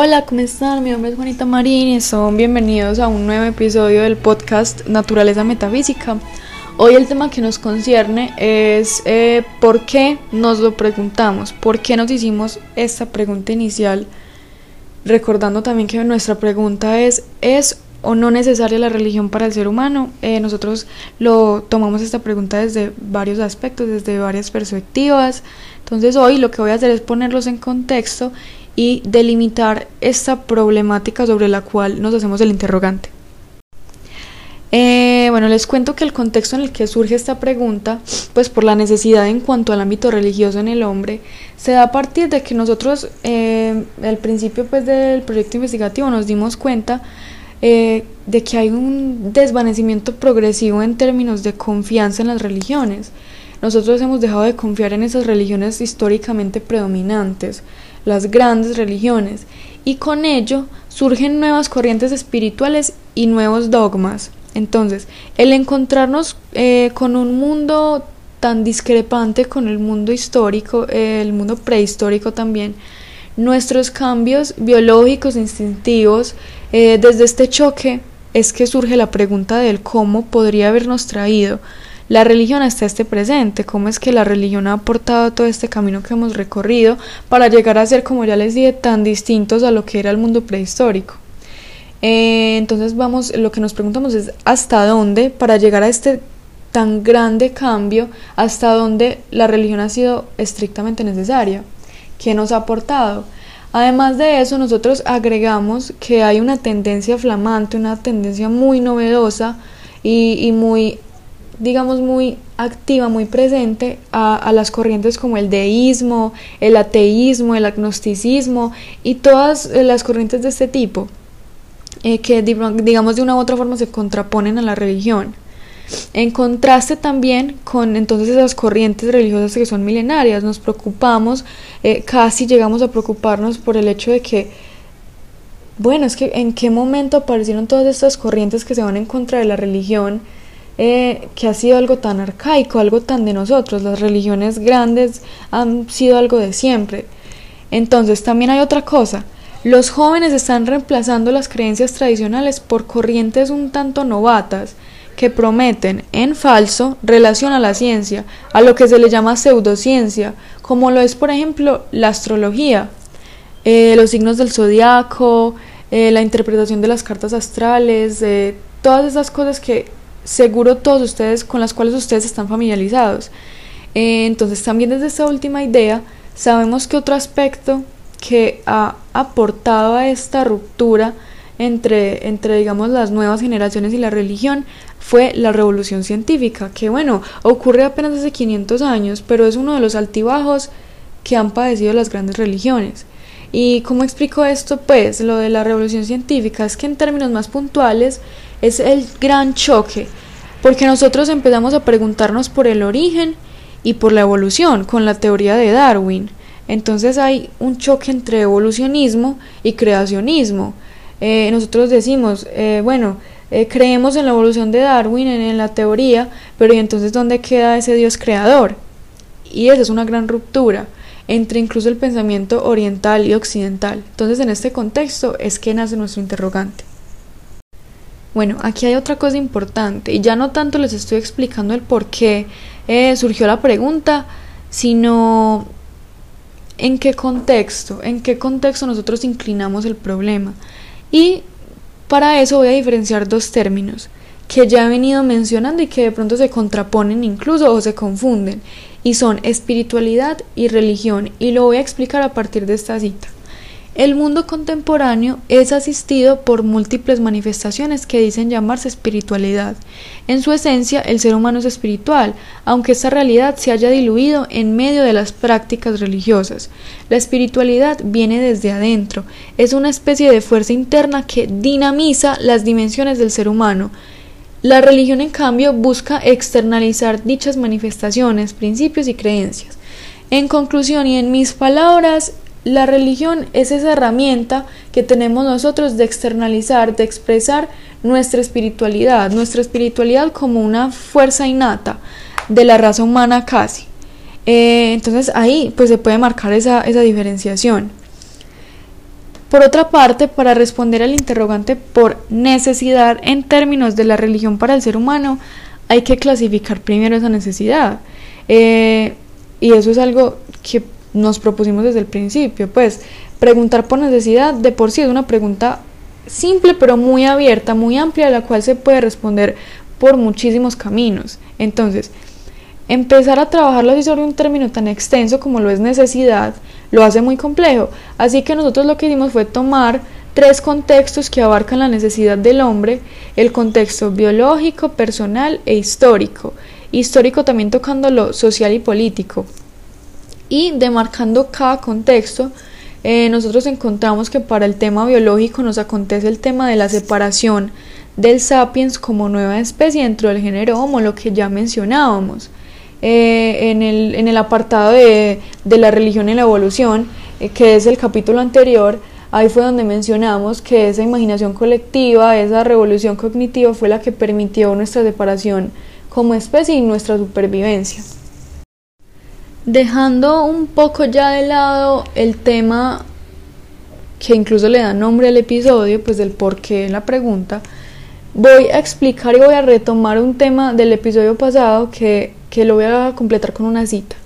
Hola, ¿cómo están? Mi nombre es Juanita Marín y son bienvenidos a un nuevo episodio del podcast Naturaleza Metafísica. Hoy el tema que nos concierne es eh, por qué nos lo preguntamos, por qué nos hicimos esta pregunta inicial, recordando también que nuestra pregunta es, ¿es o no necesaria la religión para el ser humano? Eh, nosotros lo tomamos esta pregunta desde varios aspectos, desde varias perspectivas. Entonces hoy lo que voy a hacer es ponerlos en contexto y delimitar esta problemática sobre la cual nos hacemos el interrogante. Eh, bueno, les cuento que el contexto en el que surge esta pregunta, pues por la necesidad en cuanto al ámbito religioso en el hombre, se da a partir de que nosotros, eh, al principio pues del proyecto investigativo, nos dimos cuenta eh, de que hay un desvanecimiento progresivo en términos de confianza en las religiones. Nosotros hemos dejado de confiar en esas religiones históricamente predominantes las grandes religiones, y con ello surgen nuevas corrientes espirituales y nuevos dogmas. Entonces, el encontrarnos eh, con un mundo tan discrepante con el mundo histórico, eh, el mundo prehistórico también, nuestros cambios biológicos, instintivos, eh, desde este choque es que surge la pregunta del cómo podría habernos traído la religión hasta este presente, cómo es que la religión ha aportado todo este camino que hemos recorrido para llegar a ser, como ya les dije, tan distintos a lo que era el mundo prehistórico. Eh, entonces vamos, lo que nos preguntamos es hasta dónde, para llegar a este tan grande cambio, hasta dónde la religión ha sido estrictamente necesaria, qué nos ha aportado. Además de eso, nosotros agregamos que hay una tendencia flamante, una tendencia muy novedosa y, y muy digamos, muy activa, muy presente a, las corrientes como el deísmo, el ateísmo, el agnosticismo y todas eh, las corrientes de este tipo, eh, que digamos de una u otra forma se contraponen a la religión. En contraste también con entonces esas corrientes religiosas que son milenarias, nos preocupamos, eh, casi llegamos a preocuparnos por el hecho de que, bueno, es que en qué momento aparecieron todas estas corrientes que se van en contra de la religión, eh, que ha sido algo tan arcaico, algo tan de nosotros. Las religiones grandes han sido algo de siempre. Entonces también hay otra cosa. Los jóvenes están reemplazando las creencias tradicionales por corrientes un tanto novatas que prometen en falso relación a la ciencia, a lo que se le llama pseudociencia, como lo es por ejemplo la astrología, eh, los signos del zodiaco, eh, la interpretación de las cartas astrales, todas esas cosas que seguro todos ustedes con las cuales ustedes están familiarizados. Eh, entonces también desde esta última idea sabemos que otro aspecto que ha aportado a esta ruptura entre, entre digamos las nuevas generaciones y la religión fue la revolución científica, que bueno, ocurre apenas hace 500 años, pero es uno de los altibajos que han padecido las grandes religiones. ¿Y cómo explico esto? Pues lo de la revolución científica es que en términos más puntuales es el gran choque, porque nosotros empezamos a preguntarnos por el origen y por la evolución con la teoría de Darwin. Entonces hay un choque entre evolucionismo y creacionismo. Eh, nosotros decimos, eh, bueno, eh, creemos en la evolución de Darwin, en, la teoría, pero ¿y entonces dónde queda ese Dios creador? Y esa es una gran ruptura entre incluso el pensamiento oriental y occidental. Entonces, en este contexto es que nace nuestro interrogante. Bueno, aquí hay otra cosa importante y ya no tanto les estoy explicando el por qué surgió la pregunta, sino en qué contexto, en qué contexto nosotros inclinamos el problema. Y para eso voy a diferenciar dos términos que ya he venido mencionando y que de pronto se contraponen incluso o se confunden y son espiritualidad y religión y lo voy a explicar a partir de esta cita. El mundo contemporáneo es asistido por múltiples manifestaciones que dicen llamarse espiritualidad. En su esencia, el ser humano es espiritual, aunque esta realidad se haya diluido en medio de las prácticas religiosas. La espiritualidad viene desde adentro, es una especie de fuerza interna que dinamiza las dimensiones del ser humano, la religión, en cambio, busca externalizar dichas manifestaciones, principios y creencias. En conclusión y en mis palabras, la religión es esa herramienta que tenemos nosotros de externalizar, de expresar nuestra espiritualidad, nuestra espiritualidad como una fuerza innata de la raza humana casi. Eh, entonces ahí pues se puede marcar esa, esa diferenciación. Por otra parte, para responder al interrogante por necesidad en términos de la religión para el ser humano, hay que clasificar primero esa necesidad. Eh, y eso es algo que nos propusimos desde el principio, pues preguntar por necesidad de por sí es una pregunta simple pero muy abierta, muy amplia, la cual se puede responder por muchísimos caminos. Entonces, empezar a trabajarlo así sobre un término tan extenso como lo es necesidad, lo hace muy complejo. Así que nosotros lo que hicimos fue tomar tres contextos que abarcan la necesidad del hombre, el contexto biológico, personal e histórico. Histórico también tocando lo social y político. Y demarcando cada contexto, eh, nosotros encontramos que para el tema biológico nos acontece el tema de la separación del sapiens como nueva especie dentro del género Homo, lo que ya mencionábamos. Eh, en, el, en, el, apartado de, de, la religión y la evolución, eh, que es el capítulo anterior, ahí fue donde mencionamos que esa imaginación colectiva, esa revolución cognitiva fue la que permitió nuestra separación como especie y nuestra supervivencia. Dejando un poco ya de lado el tema que incluso le da nombre al episodio, pues del por qué la pregunta, voy a explicar y voy a retomar un tema del episodio pasado que, que lo voy a completar con una cita.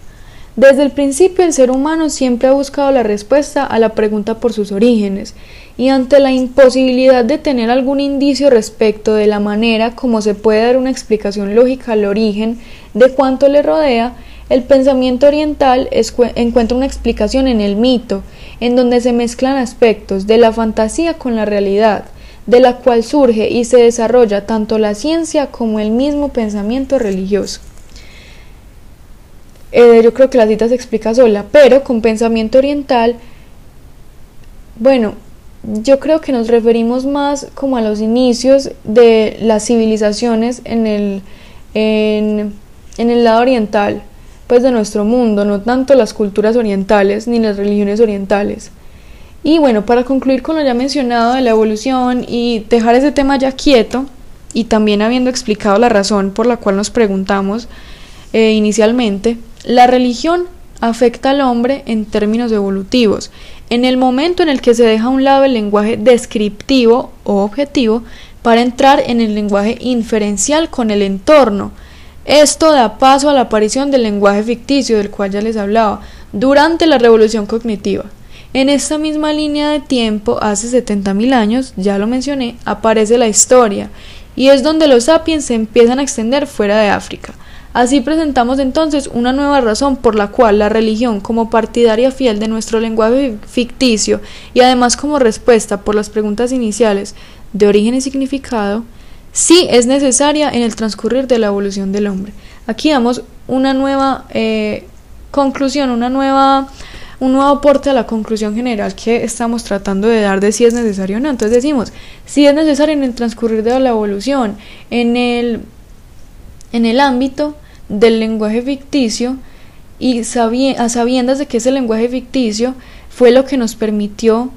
Desde el principio el ser humano siempre ha buscado la respuesta a la pregunta por sus orígenes y ante la imposibilidad de tener algún indicio respecto de la manera como se puede dar una explicación lógica al origen de cuanto le rodea, el pensamiento oriental encuentra una explicación en el mito, en donde se mezclan aspectos de la fantasía con la realidad, de la cual surge y se desarrolla tanto la ciencia como el mismo pensamiento religioso. Eh, yo creo que la cita se explica sola, pero con pensamiento oriental, bueno, yo creo que nos referimos más como a los inicios de las civilizaciones en el, en, en el lado oriental, pues de nuestro mundo, no tanto las culturas orientales ni las religiones orientales. Y bueno, para concluir con lo ya mencionado de la evolución y dejar ese tema ya quieto, y también habiendo explicado la razón por la cual nos preguntamos eh, inicialmente, la religión afecta al hombre en términos evolutivos. En el momento en el que se deja a un lado el lenguaje descriptivo o objetivo para entrar en el lenguaje inferencial con el entorno, esto da paso a la aparición del lenguaje ficticio del cual ya les hablaba durante la revolución cognitiva. En esta misma línea de tiempo, hace 70.000 años, ya lo mencioné, aparece la historia, y es donde los sapiens se empiezan a extender fuera de África. Así presentamos entonces una nueva razón por la cual la religión, como partidaria fiel de nuestro lenguaje ficticio y además como respuesta por las preguntas iniciales de origen y significado, sí es necesaria en el transcurrir de la evolución del hombre. Aquí damos una nueva eh, conclusión, una nueva un nuevo aporte a la conclusión general que estamos tratando de dar de si es necesario o no. Entonces decimos, si es necesario en el transcurrir de la evolución, en el, en el ámbito del lenguaje ficticio y a sabiendas de que ese lenguaje ficticio fue lo que nos permitió,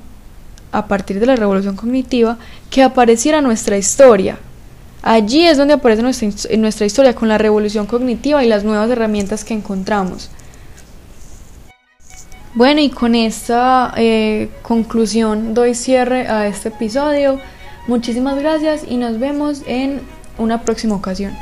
a partir de la revolución cognitiva, que apareciera nuestra historia. Allí es donde aparece nuestra, historia con la revolución cognitiva y las nuevas herramientas que encontramos. Bueno, y con esta eh, conclusión doy cierre a este episodio. Muchísimas gracias y nos vemos en una próxima ocasión.